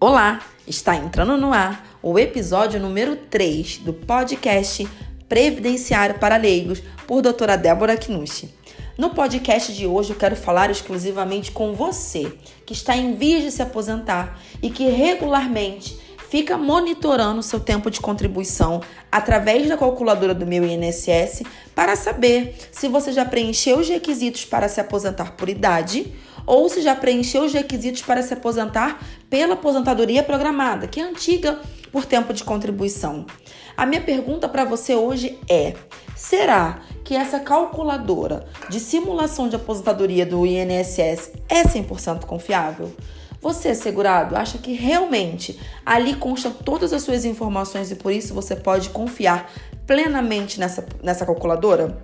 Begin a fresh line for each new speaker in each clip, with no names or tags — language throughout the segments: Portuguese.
Olá, está entrando no ar o episódio número 3 do podcast Previdenciário para Leigos por doutora Débora Knucci. No podcast de hoje eu quero falar exclusivamente com você que está em vias de se aposentar e que regularmente fica monitorando seu tempo de contribuição através da calculadora do meu INSS para saber se você já preencheu os requisitos para se aposentar por idade ou se já preencheu os requisitos para se aposentar pela aposentadoria programada, que é antiga por tempo de contribuição. A minha pergunta para você hoje é: será que essa calculadora de simulação de aposentadoria do INSS é 100% confiável? Você, segurado, acha que realmente ali constam todas as suas informações e por isso você pode confiar plenamente nessa, nessa calculadora?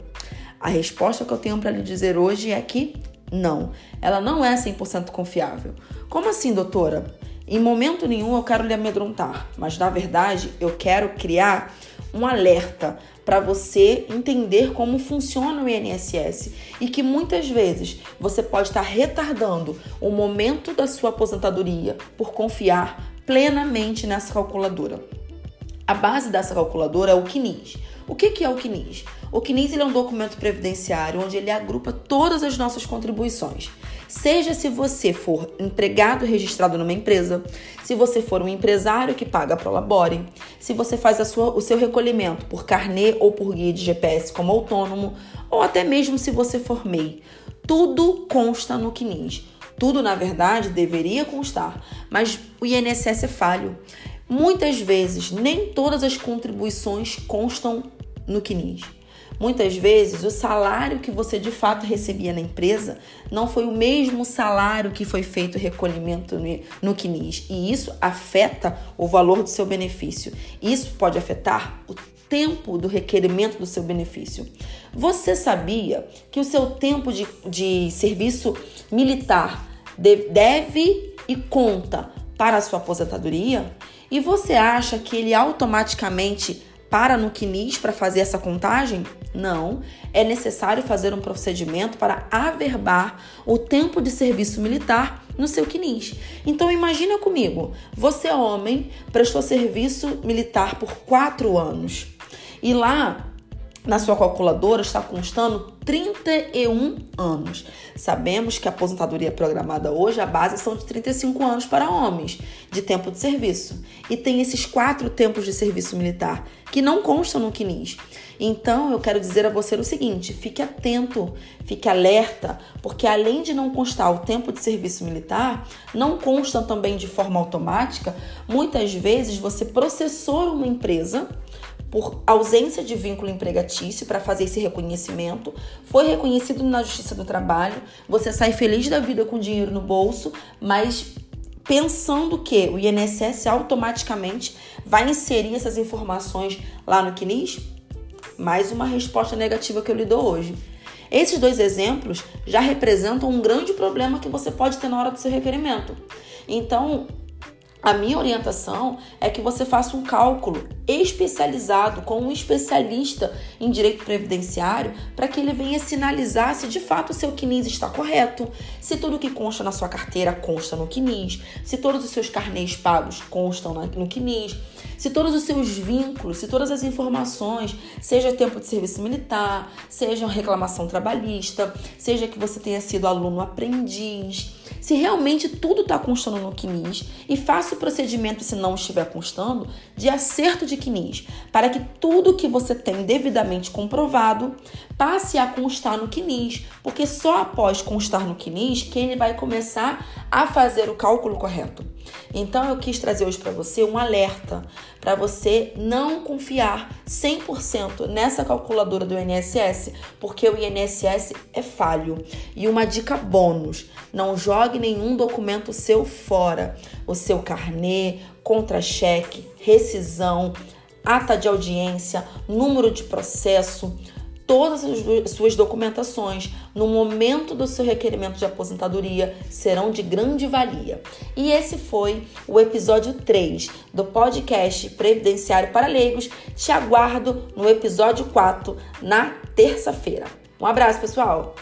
A resposta que eu tenho para lhe dizer hoje é que não, ela não é 100% confiável. Como assim, doutora? Em momento nenhum eu quero lhe amedrontar, mas na verdade eu quero criar um alerta para você entender como funciona o INSS e que muitas vezes você pode estar retardando o momento da sua aposentadoria por confiar plenamente nessa calculadora. A base dessa calculadora é o CNIS. O que é o CNIS? O CNIS é um documento previdenciário onde ele agrupa todas as nossas contribuições. Seja se você for empregado registrado numa empresa, se você for um empresário que paga pro labore, se você faz sua, o seu recolhimento por carnê ou por guia de GPS como autônomo, ou até mesmo se você for MEI. Tudo consta no CNIS. Tudo, na verdade, deveria constar, mas o INSS é falho. Muitas vezes, nem todas as contribuições constam no CNIS. Muitas vezes, o salário que você de fato recebia na empresa não foi o mesmo salário que foi feito o recolhimento no CNIS. E isso afeta o valor do seu benefício. Isso pode afetar o tempo do requerimento do seu benefício. Você sabia que o seu tempo de, de serviço militar deve e conta para a sua aposentadoria? E você acha que ele automaticamente para no CNIS para fazer essa contagem? Não. É necessário fazer um procedimento para averbar o tempo de serviço militar no seu CNIS. Então imagina comigo, você homem prestou serviço militar por quatro anos e lá na sua calculadora está constando 31 anos. Sabemos que a aposentadoria programada hoje, a base são de 35 anos para homens de tempo de serviço. E tem esses quatro tempos de serviço militar que não constam no CNIS. Então, eu quero dizer a você o seguinte: fique atento, fique alerta, porque além de não constar o tempo de serviço militar, não constam também de forma automática. Muitas vezes você processou uma empresa por ausência de vínculo empregatício para fazer esse reconhecimento, foi reconhecido na Justiça do Trabalho, você sai feliz da vida com dinheiro no bolso, mas pensando que o INSS automaticamente vai inserir essas informações lá no CNIS? Mais uma resposta negativa que eu lhe dou hoje. Esses dois exemplos já representam um grande problema que você pode ter na hora do seu requerimento. Então, a minha orientação é que você faça um cálculo especializado com um especialista em direito previdenciário para que ele venha sinalizar se de fato o seu CNIS está correto, se tudo que consta na sua carteira consta no CNIS, se todos os seus carnês pagos constam no CNIS, se todos os seus vínculos, se todas as informações, seja tempo de serviço militar, seja reclamação trabalhista, seja que você tenha sido aluno aprendiz, se realmente tudo está constando no CNIS e faça o procedimento, se não estiver constando, de acerto de CNIS, para que tudo que você tem devidamente comprovado passe a constar no CNIS, porque só após constar no CNIS que ele vai começar a fazer o cálculo correto. Então eu quis trazer hoje para você um alerta para você não confiar 100% nessa calculadora do INSS, porque o INSS é falho. E uma dica bônus: não jogue nenhum documento seu fora, o seu carnê, contra-cheque, rescisão, ata de audiência, número de processo, todas as suas documentações no momento do seu requerimento de aposentadoria serão de grande valia. E esse foi o episódio 3 do podcast Previdenciário para Leigos. Te aguardo no episódio 4 na terça-feira. Um abraço, pessoal!